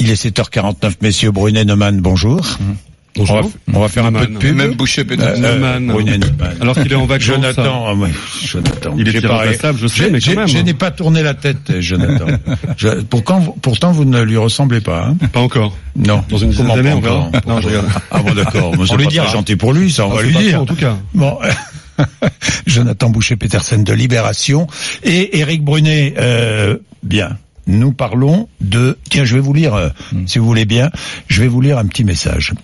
Il est 7h49, messieurs Brunet, Neumann, bonjour. Bonjour. On va, on va faire un peu de pub. Même Boucher peut-être. Euh, Neumann. Brunet, Neumann. Alors qu'il est en vacances. Jonathan, ah ouais, Jonathan. Il est irremplaçable, je sais, mais quand même, Je hein. n'ai pas tourné la tête, Jonathan. Je- pourtant, vous- pourtant, vous ne lui ressemblez pas. Hein Pas encore. non. Dans une dizaine d'années, pas on verra. encore Non, je regarde. Ah bon, d'accord. On lui dira. gentil pour lui, ça, on Ah, va lui pas dire. sûr, en tout cas. Bon. Jonathan Boucher-Petersen de Libération et Éric Brunet. Euh, bien. Nous parlons de. Tiens, je vais vous lire, euh, si vous voulez bien, je vais vous lire un petit message.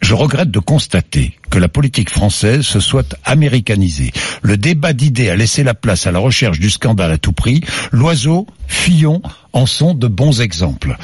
Je regrette de constater que la politique française se soit américanisée. Le débat d'idées a laissé la place à la recherche du scandale à tout prix. Loiseau, Fillon en sont de bons exemples.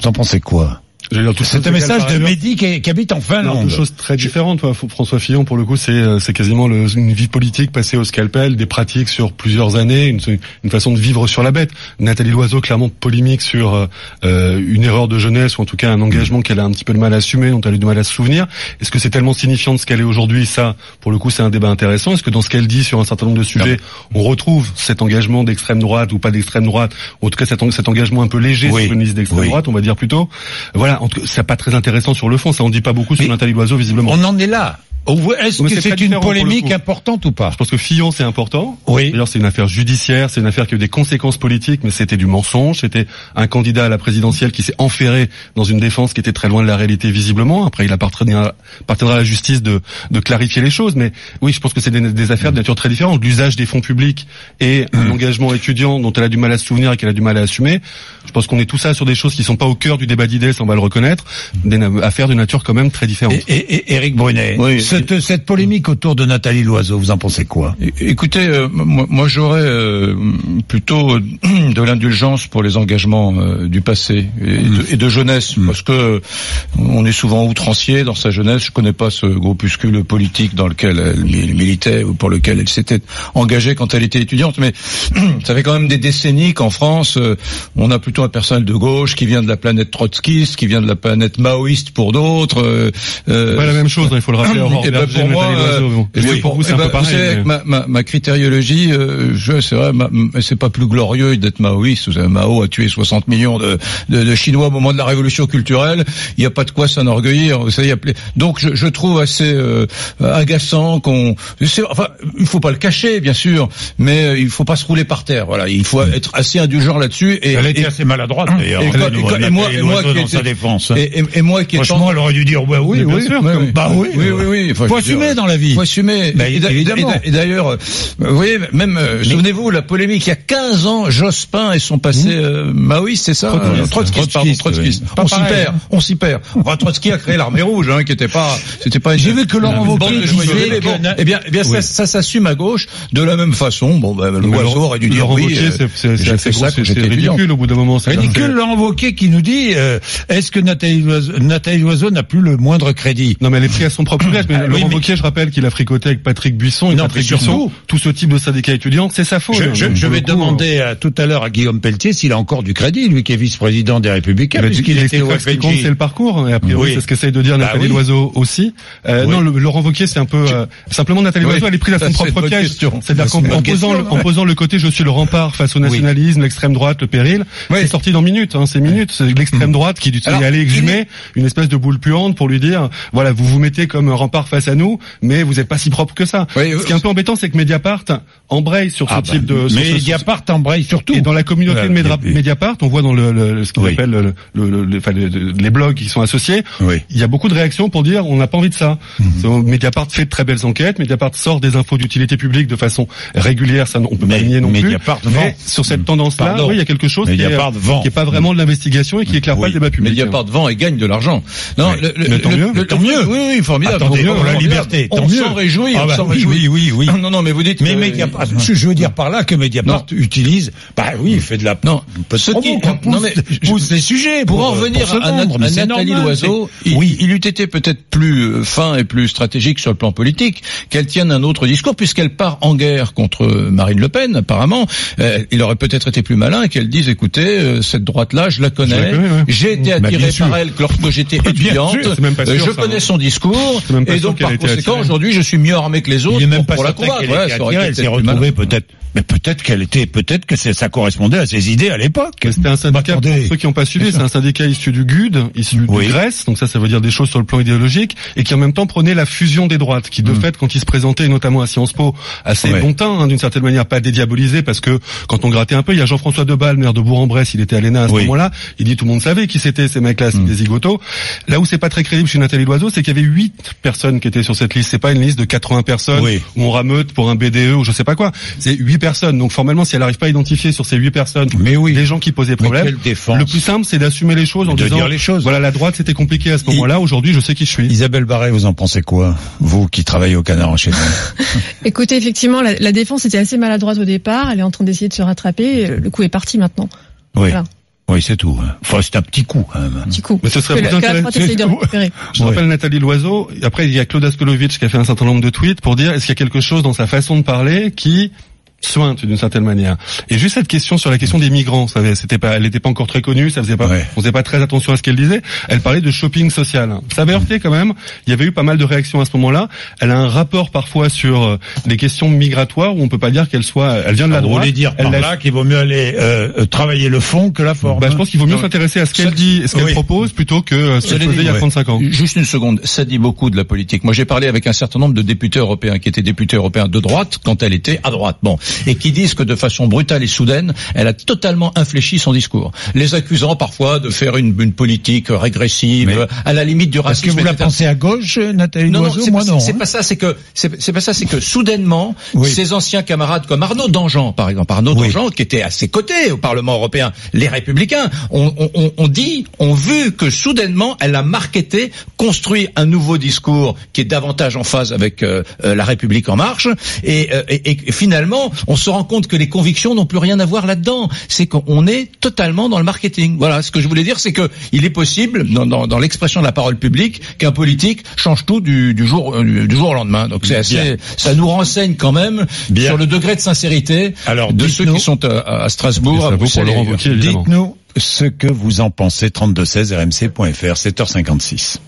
Vous en pensez quoi? C'est un message de. Mehdi qui, qui habite en Non, Finlande. deux choses très différentes. toi. François Fillon, pour le coup, c'est euh, c'est quasiment le- une vie politique passée au scalpel, des pratiques sur plusieurs années, une, une façon de vivre sur la bête. Nathalie Loiseau, clairement polémique sur euh, euh, une erreur de jeunesse ou en tout cas un engagement qu'elle a un petit peu de mal à assumer, dont elle a du mal à se souvenir. Est-ce que c'est tellement signifiant de ce qu'elle est aujourd'hui? Ça, pour le coup, c'est un débat intéressant. Est-ce que dans ce qu'elle dit sur un certain nombre de sujets, on retrouve cet engagement d'extrême droite ou pas d'extrême droite, ou en tout cas cet, en- cet engagement un peu léger Oui. sur une liste d'extrême Oui. droite, on va dire plutôt? Voilà, en tout cas, c'est pas très intéressant sur le fond. Ça, on dit pas beaucoup sur Nathalie Loiseau, visiblement. On en est là. Est-ce Mais que c'est une polémique importante ou pas? Je pense que Fillon, c'est important. Oui. D'ailleurs, c'est une affaire judiciaire, c'est une affaire qui a eu des conséquences politiques, mais c'était du mensonge. C'était un candidat à la présidentielle qui s'est enferré dans une défense qui était très loin de la réalité visiblement. Après, il appartiendra, appartiendra à la justice de, de clarifier les choses. Mais oui, je pense que c'est des, des affaires de nature très différente. L'usage des fonds publics et un engagement étudiant dont elle a du mal à se souvenir et qu'elle a du mal à assumer. Je pense qu'on est tout ça sur des choses qui sont pas au cœur du débat d'idées, on va le reconnaître. Des affaires de nature quand même très différentes. et, et, et Éric Brunet, Oui. Cette, cette polémique autour de Nathalie Loiseau, vous en pensez quoi? Écoutez, euh, moi, moi, j'aurais euh, plutôt euh, de l'indulgence pour les engagements euh, du passé et, de, et de jeunesse, parce que on est souvent outrancier dans sa jeunesse. Je connais pas ce groupuscule politique dans lequel elle mi- militait ou pour lequel elle s'était engagée quand elle était étudiante, mais ça fait quand même des décennies qu'en France, euh, on a plutôt un personnel de gauche qui vient de la planète trotskiste, qui vient de la planète maoïste pour d'autres. euh, euh, Pas la même chose, hein, il faut le rappeler. Eh ben, pour moi, euh, bon. eh bien, Oui, pour vous, c'est eh un ben, peu pareil. vous savez, mais- ma, ma, ma critériologie, euh, je, c'est vrai, c'est pas plus glorieux d'être maoïste. Vous savez, Mao a tué 60 millions de, de, de Chinois au moment de la révolution culturelle. Il n'y a pas de quoi s'enorgueillir. Vous savez, il y a ple- donc je, je trouve assez euh, agaçant qu'on. Enfin, il faut pas le cacher, bien sûr, mais euh, il faut pas se rouler par terre. Voilà, il faut être assez indulgent là-dessus. Et, Elle était et- assez maladroite d'ailleurs. et et et moi- et moi qui sa défense. et, et- et moi qui Franchement, elle aurait dû dire bah oui, oui. bah oui, oui, oui, Faut veux assumer dire, dans la vie. Faut assumer. Bah, Et et d'a- Et d'ailleurs, euh, vous voyez, même, euh, souvenez-vous, la polémique, il y a 15 ans, Jospin et son passé euh, maoïste, c'est ça Trotskiste. euh, Trotskiste, pardon, Trotskiste, On s'y perd, hein. on s'y perd. Enfin, Trotsky a créé l'armée rouge, hein, qui était pas, c'était pas. J'ai vu que Laurent Wauquiez disait Eh bien, eh bien, ça, s'assume à gauche de la même façon. Bon, ben, l'oiseau aurait dû dire oui. Euh, c'est- ridicule au bout d'un moment. c'est- Ridicule Laurent Wauquiez qui nous dit est-ce que Nathalie Loiseau, n'a plus le moindre crédit? Non mais elle est prise à son propre. Mais Oui, Laurent mais- Wauquiez, je rappelle qu'il a fricoté avec Patrick Buisson. Et Non, Patrick surtout- tout ce type de syndicat étudiant, c'est sa faute. Je, vais coup, demander à, tout à l'heure à Guillaume Pelletier s'il a encore du crédit, lui qui est vice-président des Républicains, dit puisqu'il qu'il était au ce qui compte, c'est le parcours. Et a priori, Oui. c'est ce qu'essaye de dire Bah Nathalie oui. Loiseau aussi. Euh, Oui. Non, le, Laurent Wauquiez, c'est un peu euh, simplement Nathalie Oui. Loiseau. Elle est prise à son propre piège. C'est-à-dire Bah, qu'en posant, le, côté, je suis le rempart face au nationalisme, l'extrême droite, le péril. Oui. C'est sorti dans minutes. Hein, c'est minutes. C'est l'extrême droite qui est allé il exhumer une espèce de boule puante pour lui dire, voilà, vous vous mettez comme rempart face à nous, mais vous n'êtes pas si propre que ça. Oui, ce qui est un peu embêtant, c'est que Mediapart embraye sur ce Ah, type bah, de. sur ce- Mediapart embraye surtout. et dans la communauté de Medra- Et- et- Mediapart, on voit dans le, le- ce qu'on Oui. appelle le, le- le- le- enfin, le- le- les blogs qui sont associés, Oui. il y a beaucoup de réactions pour dire on n'a pas envie de ça. C'est- Mediapart fait de très belles enquêtes, Mediapart sort des infos d'utilité publique de façon régulière, ça on peut pas Mais le nier non Mediapart plus. vend. Mais sur cette tendance-là, il y a quelque chose Mediapart qui est pas vraiment de l'investigation et qui éclaire pas le débat public. Mediapart vend et gagne de l'argent. Non, le, le- Mais tant mieux. le- Tant mieux. Oui, oui, formidable. Attendez, pour la liberté, On s'en réjouit, Ah on bah s'en oui, réjouit. oui, oui, oui. Non, non, mais vous dites. Mais que- Mediapart, je je veux dire par là que Mediapart utilise, bah oui, il fait de la Non, ce qui- non, mais pousse les sujets Pour, pour, en revenir pour se à, mais Nathalie normal, Loiseau, il, oui, il eût été peut-être plus euh, fin et plus stratégique sur le plan politique qu'elle tienne un autre discours, puisqu'elle part en guerre contre Marine Le Pen, apparemment. Euh, il aurait peut-être été plus malin qu'elle dise, écoutez, euh, cette droite-là, je la connais, ouais. j'ai été Bah, attiré par elle lorsque j'étais étudiante, sûr, Euh, sûr, je connais hein. son discours, et donc, par conséquent, aujourd'hui, je suis mieux armé que les autres Il même pour, pas pour la qu'elle Ouais, elle s'est retrouvée peut-être, mais peut-être qu'elle était, peut-être que ça correspondait à ses idées à l'époque. Mais C'était un syndicat, Bah, pour ceux qui n'ont pas suivi, c'est un syndicat issu du GUD, issu Oui. de Grèce, donc ça, ça veut dire des choses sur le plan idéologique, et qui en même temps prenait la fusion des droites, qui de fait, quand ils se présentaient, notamment à Sciences Po, assez Ouais. bon teint, hein, d'une certaine manière, pas dédiabolisé, parce que quand on grattait un peu, il y a Jean-François Deballe, maire de Bourg-en-Bresse, il était à l'ENA à ce Oui. moment-là, il dit tout le monde savait qui c'était ces mecs-là, c'est des zigotos. Là où c'est pas très crédible chez Nathalie Loiseau, c'est qu'il y avait huit personnes qui étaient sur cette liste, c'est pas une liste de 80 personnes Oui. où on rameute pour un BDE ou je sais pas quoi, c'est huit personnes. Donc formellement, si elle n'arrive pas à identifier sur ces huit personnes Mais oui. les gens qui posaient problème, le plus simple, c'est d'assumer les choses en De disant, dire les choses. voilà, la droite, c'était compliqué à ce moment-là. Aujourd'hui, je sais qui je suis. Isabelle Barret, vous en pensez quoi Vous qui travaillez au Canard enchaîné? Écoutez, effectivement, la, la défense était assez maladroite au départ. Elle est en train d'essayer de se rattraper. Le coup est parti maintenant. Oui. Voilà. Oui, c'est tout. hein. Enfin, c'est un petit coup quand même. Petit coup. Mais ce serait que, plus intéressant-. Je Ouais. rappelle Nathalie Loiseau. Après, il y a Claude Aspelowitz qui a fait un certain nombre de tweets pour dire est-ce qu'il y a quelque chose dans sa façon de parler qui sointe d'une certaine manière. Et juste cette question sur la question des migrants, vous savez, c'était pas, elle n'était pas encore très connue, ça faisait pas, Ouais. on faisait pas très attention à ce qu'elle disait. Elle parlait de shopping social. Ça avait heurté quand même. Il y avait eu pas mal de réactions à ce moment-là. Elle a un rapport parfois sur euh, des questions migratoires où on peut pas dire qu'elle soit, elle vient de la Vous droite. voulez dire elle par là qu'il vaut mieux aller euh, euh, travailler le fond que la forme. Bah, je pense qu'il vaut mieux s'intéresser à ce qu'elle Ça- dit et ce qu'elle Oui. propose plutôt que ce qu'elle faisait dit, il y a ouais. 35 ans. Juste une seconde, ça dit beaucoup de la politique. Moi, j'ai parlé avec un certain nombre de députés européens qui étaient députés européens de droite quand elle était à droite, bon, et qui disent que de façon brutale et soudaine, elle a totalement infléchi son discours, les accusant parfois de faire une, une politique régressive, Mais- à la limite du Est-ce racisme. que vous la pensez à gauche, Nathalie Non, non, c'est Moi pas, non. c'est hein. pas ça. C'est que c'est pas ça. C'est que soudainement, Oui. ses anciens camarades comme Arnaud Dangean, par exemple, Arnaud Oui. Dangean, qui était à ses côtés au Parlement européen, les Républicains, ont on, on, on dit, ont vu que soudainement, elle a marketé, construit un nouveau discours qui est davantage en phase avec euh, euh, la République en marche, et, euh, et, et finalement, on se rend compte que les convictions n'ont plus rien à voir là-dedans. C'est qu'on est totalement dans le marketing. Voilà. Ce que je voulais dire, c'est que il est possible, dans, dans, dans l'expression de la parole publique, qu'un politique change tout du, du jour euh, du jour au lendemain. Donc c'est assez, Bien. ça nous renseigne quand même Bien. sur le degré de sincérité Alors, de ceux qui sont à, Strasbourg, ça à Bruxelles. Wauquiez, évidemment. Dites-nous ce que vous en pensez. 32 16 rmc.fr 7h56.